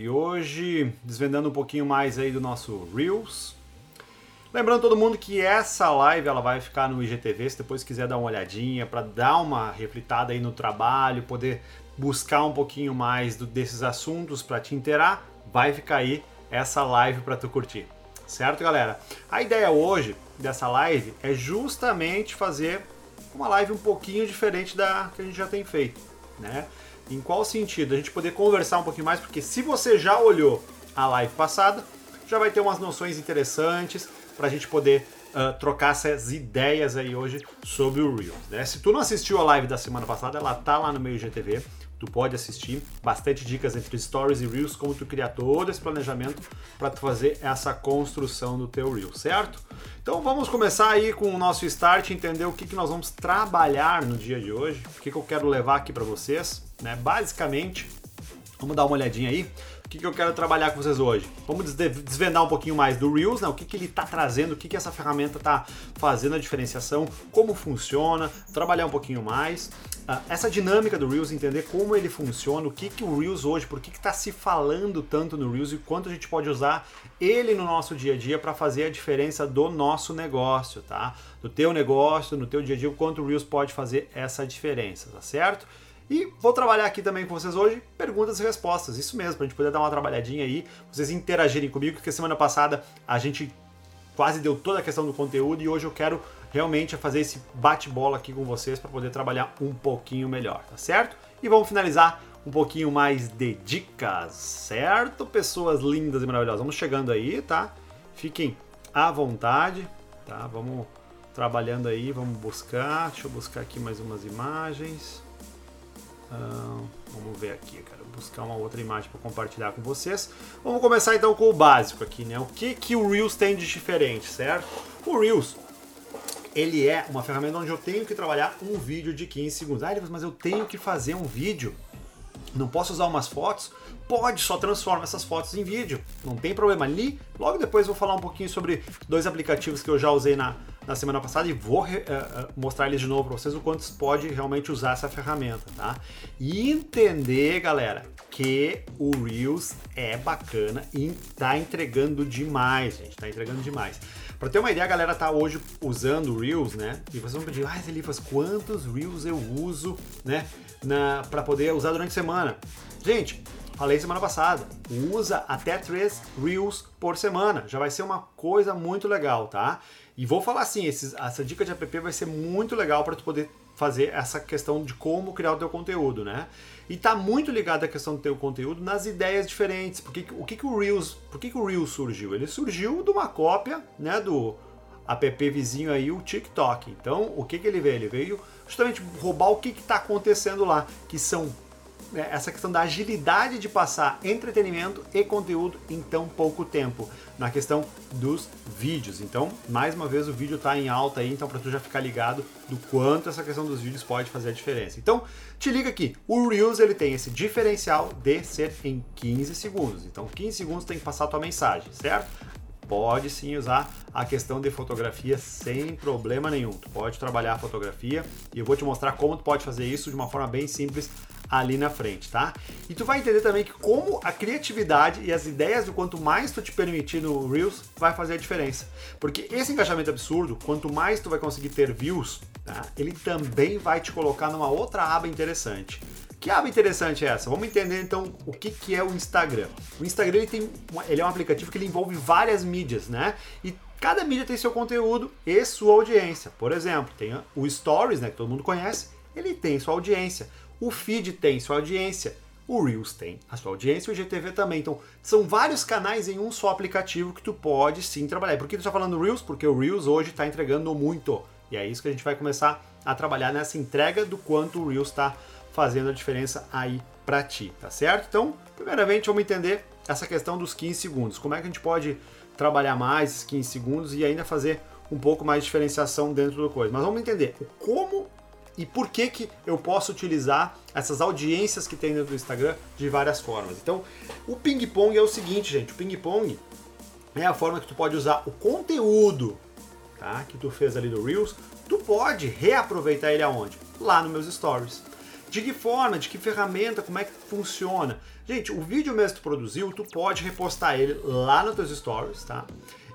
e hoje desvendando um pouquinho mais aí do nosso Reels. Lembrando todo mundo que essa live ela vai ficar no IGTV, se depois quiser dar uma olhadinha para dar uma reflitada aí no trabalho, poder buscar um pouquinho mais do, desses assuntos para te inteirar, vai ficar aí essa live para tu curtir. Certo, galera? A ideia hoje dessa live é justamente fazer uma live um pouquinho diferente da que a gente já tem feito, né? Em qual sentido? A gente poder conversar um pouquinho mais, porque se você já olhou a live passada, já vai ter umas noções interessantes para a gente poder uh, trocar essas ideias aí hoje sobre o Reels. Né? Se tu não assistiu a live da semana passada, ela tá lá no meio GTV. Tu pode assistir bastante dicas entre stories e reels, como tu criar todo esse planejamento para tu fazer essa construção do teu reel, certo? Então vamos começar aí com o nosso start, entender o que, que nós vamos trabalhar no dia de hoje, o que, que eu quero levar aqui para vocês, né? Basicamente, vamos dar uma olhadinha aí que, que eu quero trabalhar com vocês hoje? Vamos desvendar um pouquinho mais do Reels, né? o que, que ele está trazendo, o que, que essa ferramenta está fazendo a diferenciação, como funciona, trabalhar um pouquinho mais. Uh, essa dinâmica do Reels, entender como ele funciona, o que, que o Reels hoje, por que está se falando tanto no Reels e quanto a gente pode usar ele no nosso dia a dia para fazer a diferença do nosso negócio, tá? Do teu negócio, no teu dia a dia, o quanto o Reels pode fazer essa diferença, tá certo? E vou trabalhar aqui também com vocês hoje perguntas e respostas, isso mesmo, para a gente poder dar uma trabalhadinha aí, vocês interagirem comigo, porque semana passada a gente quase deu toda a questão do conteúdo e hoje eu quero realmente fazer esse bate-bola aqui com vocês para poder trabalhar um pouquinho melhor, tá certo? E vamos finalizar um pouquinho mais de dicas, certo? Pessoas lindas e maravilhosas, vamos chegando aí, tá? Fiquem à vontade, tá? Vamos trabalhando aí, vamos buscar, deixa eu buscar aqui mais umas imagens. Uh, vamos ver aqui, quero buscar uma outra imagem para compartilhar com vocês. Vamos começar então com o básico aqui, né? O que, que o Reels tem de diferente, certo? O Reels, ele é uma ferramenta onde eu tenho que trabalhar um vídeo de 15 segundos. Ah, mas eu tenho que fazer um vídeo, não posso usar umas fotos? Pode, só transforma essas fotos em vídeo, não tem problema. Ali, logo depois eu vou falar um pouquinho sobre dois aplicativos que eu já usei na, na semana passada e vou uh, mostrar eles de novo para vocês o quanto você pode realmente usar essa ferramenta, tá? E entender, galera, que o Reels é bacana e tá entregando demais, gente, tá entregando demais. Para ter uma ideia, a galera tá hoje usando Reels, né? E vocês vão pedir, ah, Elifas, quantos Reels eu uso, né? Para poder usar durante a semana? Gente, Falei semana passada, usa até 3 Reels por semana. Já vai ser uma coisa muito legal, tá? E vou falar assim, esses, essa dica de app vai ser muito legal para tu poder fazer essa questão de como criar o teu conteúdo, né? E tá muito ligado à questão do teu conteúdo nas ideias diferentes. Porque o que, que o Reels, por que, que o Reels surgiu? Ele surgiu de uma cópia, né, do app vizinho aí, o TikTok. Então, o que, que ele veio? Ele veio justamente roubar o que está acontecendo lá, que são essa questão da agilidade de passar entretenimento e conteúdo em tão pouco tempo, na questão dos vídeos. Então, mais uma vez, o vídeo está em alta aí, então para tu já ficar ligado do quanto essa questão dos vídeos pode fazer a diferença. Então, te liga aqui, o Reels ele tem esse diferencial de ser em 15 segundos. Então, 15 segundos tem que passar a tua mensagem, certo? pode sim usar a questão de fotografia sem problema nenhum. Tu pode trabalhar a fotografia e eu vou te mostrar como tu pode fazer isso de uma forma bem simples ali na frente, tá? E tu vai entender também que como a criatividade e as ideias do quanto mais tu te permitir no Reels vai fazer a diferença. Porque esse engajamento absurdo, quanto mais tu vai conseguir ter views, tá? ele também vai te colocar numa outra aba interessante. Que aba interessante é essa? Vamos entender então o que, que é o Instagram. O Instagram ele tem, ele é um aplicativo que ele envolve várias mídias, né? E cada mídia tem seu conteúdo e sua audiência. Por exemplo, tem o Stories, né, que todo mundo conhece, ele tem sua audiência. O feed tem sua audiência, o Reels tem a sua audiência o GTV também. Então, são vários canais em um só aplicativo que tu pode sim trabalhar. por que tu está falando Reels? Porque o Reels hoje está entregando muito. E é isso que a gente vai começar a trabalhar nessa entrega do quanto o Reels está fazendo a diferença aí para ti, tá certo? Então, primeiramente, vamos entender essa questão dos 15 segundos. Como é que a gente pode trabalhar mais esses 15 segundos e ainda fazer um pouco mais de diferenciação dentro do coisa. Mas vamos entender como e por que, que eu posso utilizar essas audiências que tem dentro do Instagram de várias formas. Então, o ping-pong é o seguinte, gente, o ping-pong é a forma que tu pode usar o conteúdo tá, que tu fez ali do Reels, tu pode reaproveitar ele aonde? Lá nos meus stories. De que forma, de que ferramenta, como é que funciona? Gente, o vídeo mesmo que tu produziu, tu pode repostar ele lá nos teus stories, tá?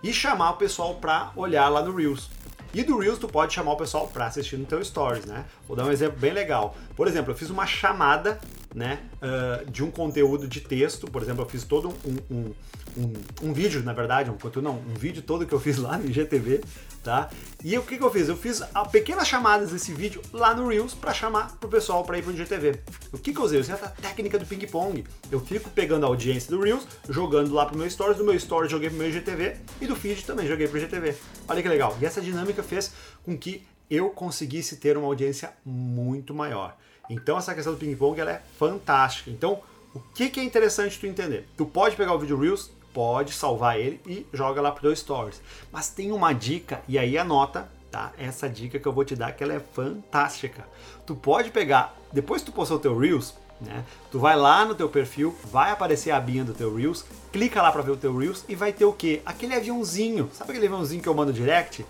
E chamar o pessoal para olhar lá no Reels. E do Reels tu pode chamar o pessoal para assistir no teu Stories, né? Vou dar um exemplo bem legal. Por exemplo, eu fiz uma chamada, né, uh, de um conteúdo de texto. Por exemplo, eu fiz todo um, um, um, um vídeo, na verdade, um conteúdo não, um vídeo todo que eu fiz lá no IGTV, tá? E o que, que eu fiz? Eu fiz pequenas chamadas desse vídeo lá no Reels para chamar pro pessoal para ir pro IGTV. O que, que eu usei? Eu usei a técnica do ping-pong. Eu fico pegando a audiência do Reels, jogando lá pro meu Stories, do meu Stories joguei pro meu IGTV e do feed também joguei pro IGTV. Olha que legal. E essa dinâmica fez com que eu conseguisse ter uma audiência muito maior. Então essa questão do ping-pong ela é fantástica. Então, o que, que é interessante tu entender? Tu pode pegar o vídeo Reels, pode salvar ele e joga lá pro Stories. Mas tem uma dica, e aí anota, tá? Essa dica que eu vou te dar, que ela é fantástica. Tu pode pegar, depois que tu postou o teu Reels, né? Tu vai lá no teu perfil, vai aparecer a abinha do teu Reels, clica lá para ver o teu Reels e vai ter o quê? Aquele aviãozinho. Sabe aquele aviãozinho que eu mando direct?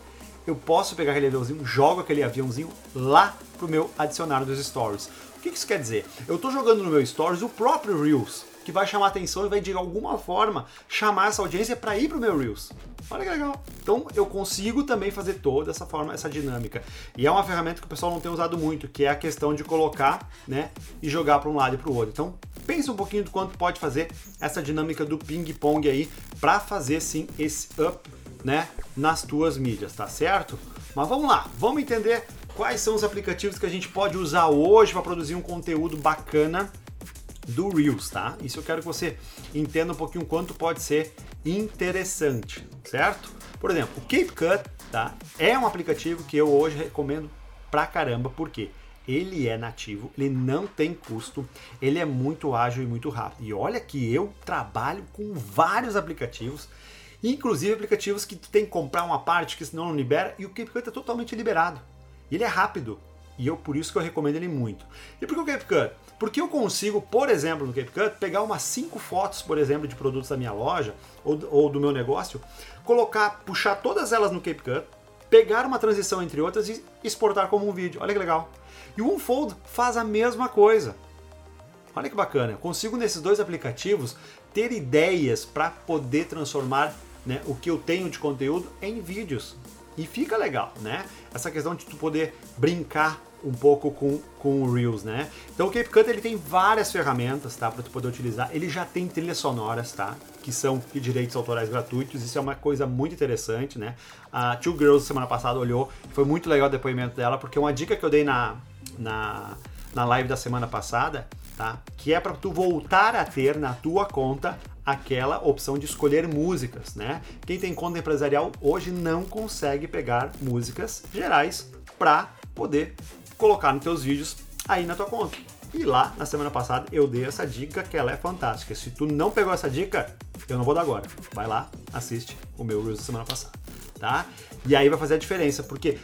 Eu posso pegar aquele aviãozinho, jogo aquele aviãozinho lá pro meu adicionário dos stories. O que isso quer dizer? Eu tô jogando no meu stories o próprio Reels que vai chamar atenção e vai de alguma forma chamar essa audiência para ir para o meu Reels. Olha que legal. Então eu consigo também fazer toda essa forma, essa dinâmica. E é uma ferramenta que o pessoal não tem usado muito, que é a questão de colocar, né, e jogar para um lado e para o outro. Então pensa um pouquinho do quanto pode fazer essa dinâmica do ping-pong aí para fazer sim esse up, né, nas tuas mídias, tá certo? Mas vamos lá, vamos entender quais são os aplicativos que a gente pode usar hoje para produzir um conteúdo bacana do Reels, tá? Isso eu quero que você entenda um pouquinho quanto pode ser interessante, certo? Por exemplo, o CapCut, tá? É um aplicativo que eu hoje recomendo pra caramba, porque ele é nativo, ele não tem custo, ele é muito ágil e muito rápido. E olha que eu trabalho com vários aplicativos, inclusive aplicativos que tem que comprar uma parte que senão não libera, e o CapCut é totalmente liberado. Ele é rápido, e eu por isso que eu recomendo ele muito. E por que o CapCut? Porque eu consigo, por exemplo, no CapCut, pegar umas 5 fotos, por exemplo, de produtos da minha loja ou, ou do meu negócio, colocar, puxar todas elas no CapCut, pegar uma transição entre outras e exportar como um vídeo. Olha que legal. E o Unfold faz a mesma coisa. Olha que bacana. Eu consigo nesses dois aplicativos ter ideias para poder transformar né, o que eu tenho de conteúdo em vídeos. E fica legal, né? Essa questão de tu poder brincar um pouco com, com o Reels, né? Então o CapCut ele tem várias ferramentas, tá, para tu poder utilizar. Ele já tem trilhas sonoras, tá, que são de direitos autorais gratuitos. Isso é uma coisa muito interessante, né? A Two Girls semana passada olhou, foi muito legal o depoimento dela, porque uma dica que eu dei na na, na live da semana passada, tá? Que é para tu voltar a ter na tua conta aquela opção de escolher músicas, né? Quem tem conta empresarial hoje não consegue pegar músicas gerais para poder colocar nos teus vídeos aí na tua conta. E lá, na semana passada, eu dei essa dica que ela é fantástica. Se tu não pegou essa dica, eu não vou dar agora. Vai lá, assiste o meu Reels da semana passada, tá? E aí vai fazer a diferença, porque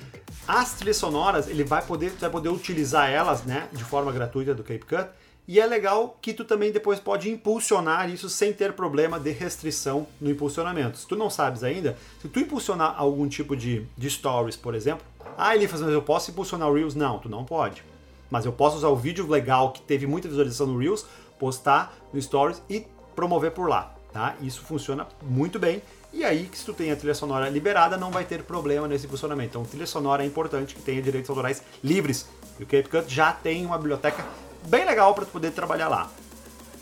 as trilhas sonoras, ele vai poder, tu vai poder utilizar elas, né, de forma gratuita do CapCut, e é legal que tu também depois pode impulsionar isso sem ter problema de restrição no impulsionamento. Se tu não sabes ainda, se tu impulsionar algum tipo de, de stories, por exemplo, ah, Elifas, mas eu posso impulsionar o Reels? Não, tu não pode. Mas eu posso usar o vídeo legal que teve muita visualização no Reels, postar no Stories e promover por lá, tá? Isso funciona muito bem. E aí, se tu tem a trilha sonora liberada, não vai ter problema nesse funcionamento. Então, trilha sonora é importante que tenha direitos autorais livres. E o CapCut já tem uma biblioteca bem legal para tu poder trabalhar lá.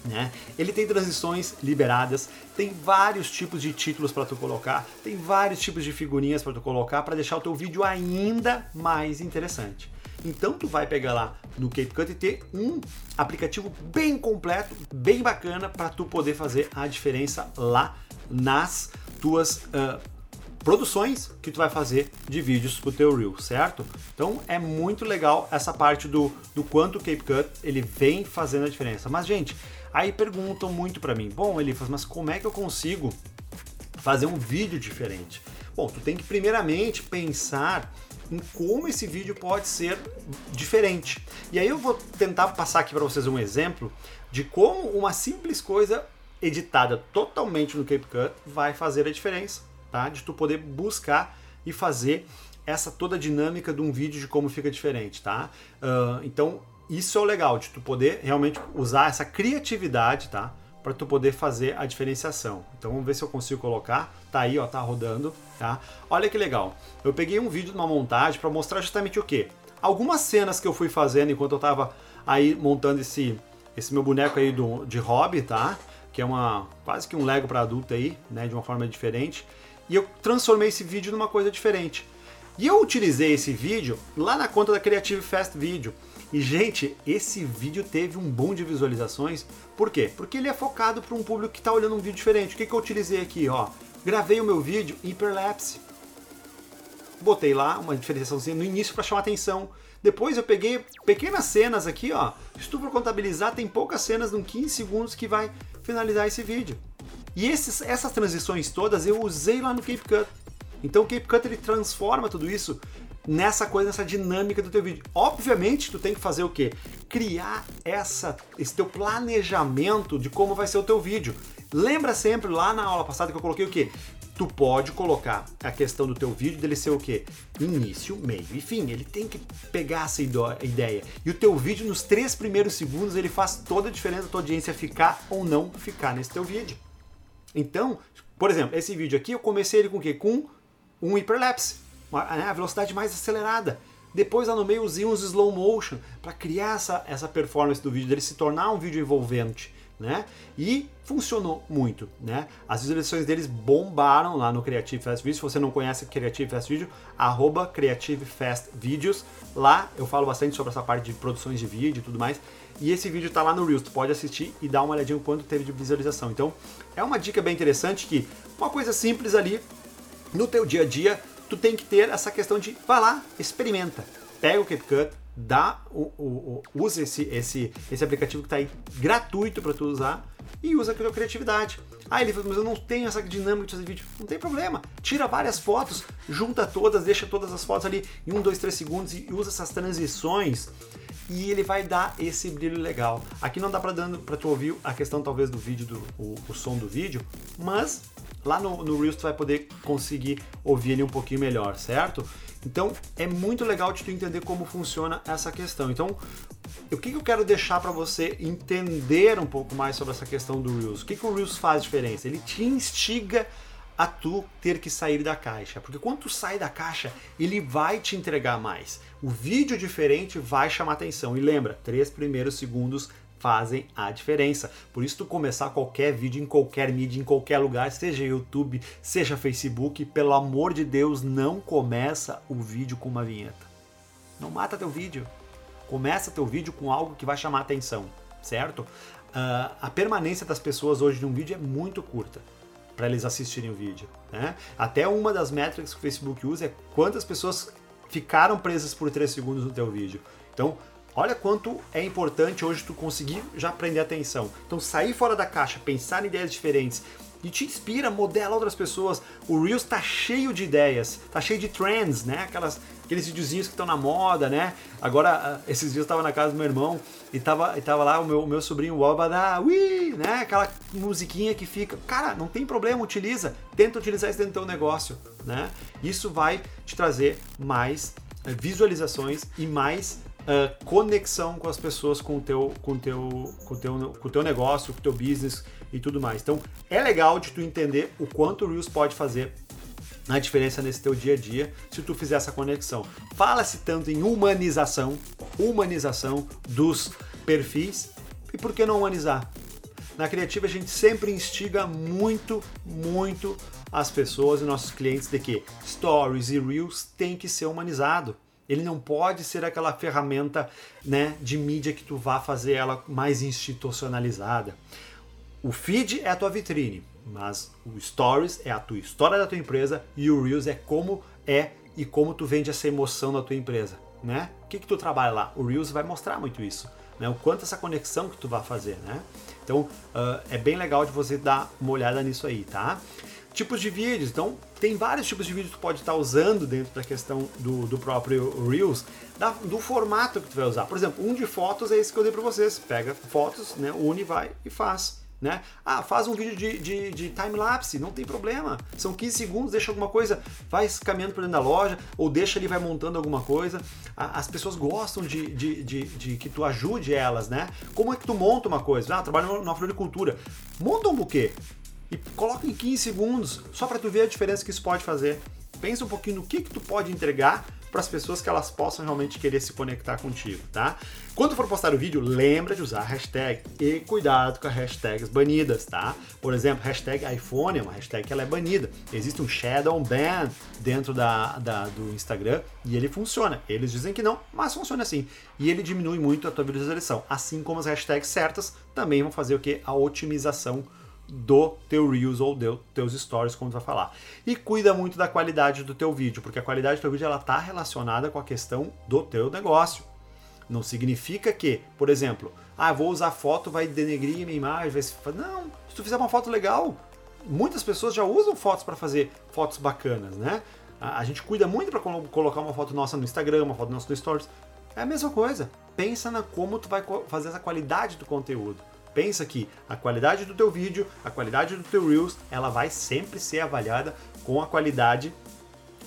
Né? Ele tem transições liberadas, tem vários tipos de títulos para tu colocar, tem vários tipos de figurinhas para tu colocar para deixar o teu vídeo ainda mais interessante. Então tu vai pegar lá no CapCut e ter um aplicativo bem completo, bem bacana para tu poder fazer a diferença lá nas tuas uh, produções que tu vai fazer de vídeos pro teu Reel, certo? Então é muito legal essa parte do, do quanto o CapCut ele vem fazendo a diferença. Mas gente, Aí perguntam muito para mim, bom, Elifas, mas como é que eu consigo fazer um vídeo diferente? Bom, tu tem que primeiramente pensar em como esse vídeo pode ser diferente. E aí eu vou tentar passar aqui para vocês um exemplo de como uma simples coisa editada totalmente no CapCut vai fazer a diferença, tá? De tu poder buscar e fazer essa toda a dinâmica de um vídeo de como fica diferente, tá? Uh, então isso é o legal de tu poder realmente usar essa criatividade, tá? Para tu poder fazer a diferenciação. Então vamos ver se eu consigo colocar. Tá aí, ó, tá rodando, tá? Olha que legal. Eu peguei um vídeo de uma montagem para mostrar justamente o que. Algumas cenas que eu fui fazendo enquanto eu tava aí montando esse esse meu boneco aí do, de hobby, tá? Que é uma quase que um Lego para adulto aí, né, de uma forma diferente. E eu transformei esse vídeo numa coisa diferente. E eu utilizei esse vídeo lá na conta da Creative Fast Video. E, gente, esse vídeo teve um boom de visualizações. Por quê? Porque ele é focado para um público que está olhando um vídeo diferente. O que, que eu utilizei aqui? Ó, gravei o meu vídeo hiperlapse. Botei lá uma diferenciaçãozinha no início para chamar atenção. Depois eu peguei pequenas cenas aqui, ó. Se tu for contabilizar, tem poucas cenas, em 15 segundos, que vai finalizar esse vídeo. E esses, essas transições todas eu usei lá no CapCut. Então o CapCut ele transforma tudo isso nessa coisa, nessa dinâmica do teu vídeo. Obviamente, tu tem que fazer o quê? Criar essa, esse teu planejamento de como vai ser o teu vídeo. Lembra sempre lá na aula passada que eu coloquei o quê? Tu pode colocar a questão do teu vídeo dele ser o quê? Início, meio e fim. Ele tem que pegar essa ideia. E o teu vídeo nos três primeiros segundos ele faz toda a diferença da tua audiência ficar ou não ficar nesse teu vídeo. Então, por exemplo, esse vídeo aqui eu comecei ele com o quê? Com um hiperlapse, uma, né, a velocidade mais acelerada. Depois lá no meio usei uns slow motion para criar essa, essa performance do vídeo, dele se tornar um vídeo envolvente. Né? E funcionou muito, né? As visualizações deles bombaram lá no Creative Fast Videos. Se você não conhece Creative Fast Video, arroba Creative Fast Videos. Lá eu falo bastante sobre essa parte de produções de vídeo e tudo mais. E esse vídeo está lá no Reels, tu pode assistir e dar uma olhadinha no quanto teve de visualização. Então, é uma dica bem interessante que uma coisa simples ali no teu dia a dia, tu tem que ter essa questão de vai lá, experimenta. Pega o CapCut, dá o, o, o usa esse, esse, esse aplicativo que está aí gratuito para tu usar e usa a tua criatividade. Ah, ele falou, mas eu não tenho essa dinâmica de fazer vídeo. Não tem problema. Tira várias fotos, junta todas, deixa todas as fotos ali em um, dois, três segundos e usa essas transições e ele vai dar esse brilho legal. Aqui não dá para dando para tu ouvir a questão talvez do vídeo do o, o som do vídeo, mas lá no, no Reels tu vai poder conseguir ouvir ele um pouquinho melhor, certo? Então é muito legal de tu entender como funciona essa questão. Então, o que, que eu quero deixar para você entender um pouco mais sobre essa questão do Reels? O que, que o Reels faz diferença? Ele te instiga a tu ter que sair da caixa. Porque quando tu sai da caixa, ele vai te entregar mais. O vídeo diferente vai chamar atenção. E lembra, três primeiros segundos fazem a diferença. Por isso tu começar qualquer vídeo em qualquer mídia, em qualquer lugar, seja YouTube, seja Facebook, pelo amor de Deus, não começa o vídeo com uma vinheta. Não mata teu vídeo. Começa teu vídeo com algo que vai chamar atenção, certo? Uh, a permanência das pessoas hoje num vídeo é muito curta para eles assistirem o vídeo. Né? Até uma das métricas que o Facebook usa é quantas pessoas ficaram presas por 3 segundos no teu vídeo. Então, olha quanto é importante hoje tu conseguir já prender atenção. Então, sair fora da caixa, pensar em ideias diferentes e te inspira, modela outras pessoas. O Reels tá cheio de ideias, tá cheio de trends, né? Aquelas, aqueles videozinhos que estão na moda, né? Agora, ah, esses dias eu tava na casa do meu irmão e tava, e tava lá o meu, o meu sobrinho Wabada, ui, né? Aquela musiquinha que fica. Cara, não tem problema, utiliza. Tenta utilizar isso dentro do teu negócio, né? Isso vai te trazer mais eh, visualizações e mais uh, conexão com as pessoas, com o teu, com teu, com teu, com teu negócio, com o teu business e tudo mais. Então é legal de tu entender o quanto o Reels pode fazer a diferença nesse teu dia a dia se tu fizer essa conexão. Fala-se tanto em humanização, humanização dos perfis e por que não humanizar? Na criativa a gente sempre instiga muito, muito as pessoas e nossos clientes de que stories e reels tem que ser humanizado. Ele não pode ser aquela ferramenta né, de mídia que tu vá fazer ela mais institucionalizada. O feed é a tua vitrine, mas o Stories é a tua história da tua empresa e o Reels é como é e como tu vende essa emoção da tua empresa, né? O que que tu trabalha lá? O Reels vai mostrar muito isso, né? O quanto essa conexão que tu vai fazer, né? Então uh, é bem legal de você dar uma olhada nisso aí, tá? Tipos de vídeos, então tem vários tipos de vídeos que tu pode estar usando dentro da questão do, do próprio Reels, da, do formato que tu vai usar. Por exemplo, um de fotos é esse que eu dei para vocês. Pega fotos, né? Une, vai e faz né? Ah, faz um vídeo de, de, de time-lapse, não tem problema. São 15 segundos, deixa alguma coisa, vai caminhando por dentro da loja, ou deixa ali, vai montando alguma coisa. As pessoas gostam de, de, de, de que tu ajude elas, né? Como é que tu monta uma coisa? Ah, trabalho na floricultura. Monta um buquê e coloca em 15 segundos, só para tu ver a diferença que isso pode fazer. Pensa um pouquinho no que, que tu pode entregar para as pessoas que elas possam realmente querer se conectar contigo, tá? Quando for postar o vídeo, lembra de usar a hashtag e cuidado com as hashtags banidas, tá? Por exemplo, hashtag iPhone é uma hashtag que ela é banida. Existe um shadow ban dentro da, da, do Instagram e ele funciona. Eles dizem que não, mas funciona assim. E ele diminui muito a tua visualização. Assim como as hashtags certas também vão fazer o que? A otimização do teu Reels ou do teus stories, como tu vai falar. E cuida muito da qualidade do teu vídeo, porque a qualidade do teu vídeo ela está relacionada com a questão do teu negócio. Não significa que, por exemplo, ah, vou usar foto, vai denegrir minha imagem, vai se... Não, se tu fizer uma foto legal, muitas pessoas já usam fotos para fazer fotos bacanas, né? A, gente cuida muito para colocar uma foto nossa no Instagram, uma foto nossa no Stories. É a mesma coisa. Pensa na como tu vai fazer essa qualidade do conteúdo. Pensa que a qualidade do teu vídeo, a qualidade do teu Reels, ela vai sempre ser avaliada com a qualidade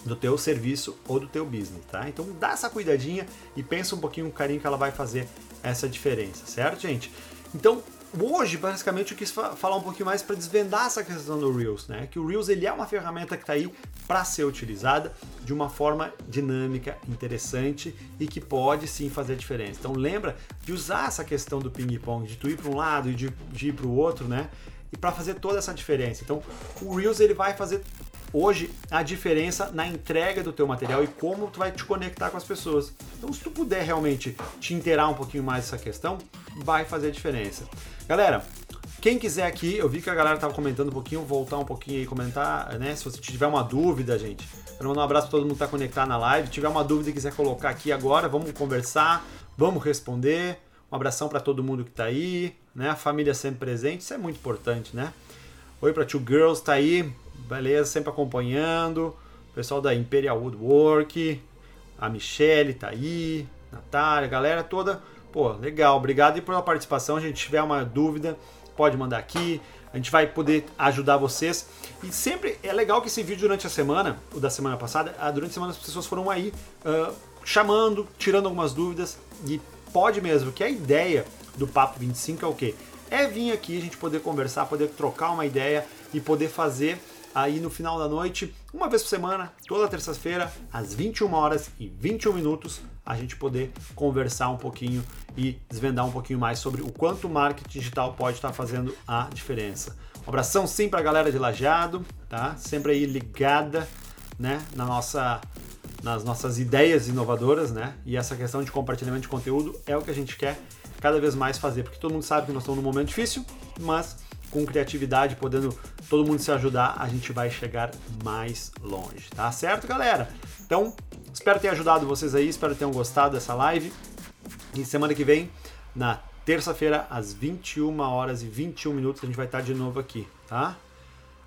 do teu serviço ou do teu business, tá? Então dá essa cuidadinha e pensa um pouquinho o carinho que ela vai fazer essa diferença, certo, gente? Então, hoje, basicamente, eu quis falar um pouquinho mais para desvendar essa questão do Reels, né? Que o Reels ele é uma ferramenta que está aí para ser utilizada de uma forma dinâmica, interessante e que pode sim fazer diferença. Então, lembra de usar essa questão do ping-pong, de tu ir para um lado e de, de ir para o outro, né? E para fazer toda essa diferença. Então, o Reels ele vai fazer hoje a diferença na entrega do teu material e como tu vai te conectar com as pessoas. Então, se tu puder realmente te inteirar um pouquinho mais dessa questão, vai fazer a diferença. Galera, quem quiser aqui, eu vi que a galera tava comentando um pouquinho, voltar um pouquinho e comentar, né? Se você tiver uma dúvida, gente, quero mandar um abraço para todo mundo que tá conectado na live. Se tiver uma dúvida e quiser colocar aqui agora, vamos conversar, vamos responder. Um abração para todo mundo que tá aí, né? A família sempre presente, isso é muito importante, né? Oi para Two Girls, tá aí, beleza, sempre acompanhando. O pessoal da Imperial Woodwork, a Michelle tá aí, Natália, galera toda. Pô, legal, obrigado e pela participação. Se a gente tiver uma dúvida, pode mandar aqui. A gente vai poder ajudar vocês. E sempre é legal que esse vídeo durante a semana, o da semana passada, ah, durante a semana as pessoas foram aí uh, chamando, tirando algumas dúvidas. E pode mesmo, que a ideia do Papo 25 é o quê? É vir aqui, a gente poder conversar, poder trocar uma ideia e poder fazer aí no final da noite, uma vez por semana, toda terça-feira, às 21 horas e 21 minutos, a gente poder conversar um pouquinho e desvendar um pouquinho mais sobre o quanto o marketing digital pode estar fazendo a diferença. Um abração sim para a galera de Lajeado, tá? Sempre aí ligada, né, na nossa nas nossas ideias inovadoras, né? E essa questão de compartilhamento de conteúdo é o que a gente quer cada vez mais fazer, porque todo mundo sabe que nós estamos num momento difícil, mas com criatividade, podendo todo mundo se ajudar, a gente vai chegar mais longe, tá certo, galera? Então, espero ter ajudado vocês aí, espero que tenham gostado dessa live. E semana que vem, na terça-feira, às 21 horas e 21 minutos, a gente vai estar de novo aqui, tá?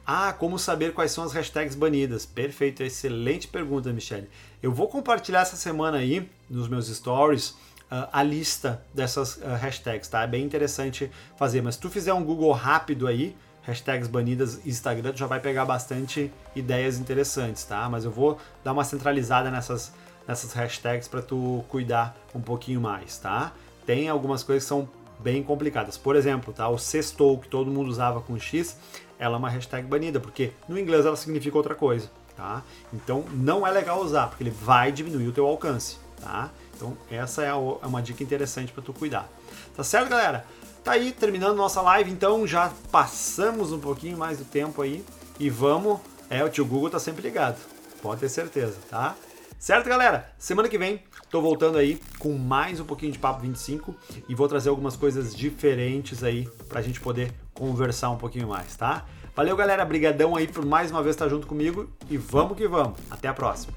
Ah, como saber quais são as hashtags banidas? Perfeito, excelente pergunta, Michelle. Eu vou compartilhar essa semana aí nos meus stories uh, a lista dessas uh, hashtags, tá? É bem interessante fazer, mas se tu fizer um Google rápido aí, hashtags banidas Instagram, tu já vai pegar bastante ideias interessantes, tá? Mas eu vou dar uma centralizada nessas, nessas hashtags para tu cuidar um pouquinho mais, tá? Tem algumas coisas que são bem complicadas. Por exemplo, tá? O sextou, que todo mundo usava com X, ela é uma hashtag banida, porque no inglês ela significa outra coisa, tá? Então não é legal usar, porque ele vai diminuir o teu alcance, tá? Então essa é, é uma dica interessante para tu cuidar. Tá certo, galera? Tá aí terminando nossa live, então já passamos um pouquinho mais do tempo aí e vamos. É, o tio Google tá sempre ligado, pode ter certeza, tá? Certo, galera? Semana que vem tô voltando aí com mais um pouquinho de Papo 25 e vou trazer algumas coisas diferentes aí pra gente poder conversar um pouquinho mais, tá? Valeu, galera. Brigadão aí por mais uma vez estar junto comigo e vamos que vamos. Até a próxima.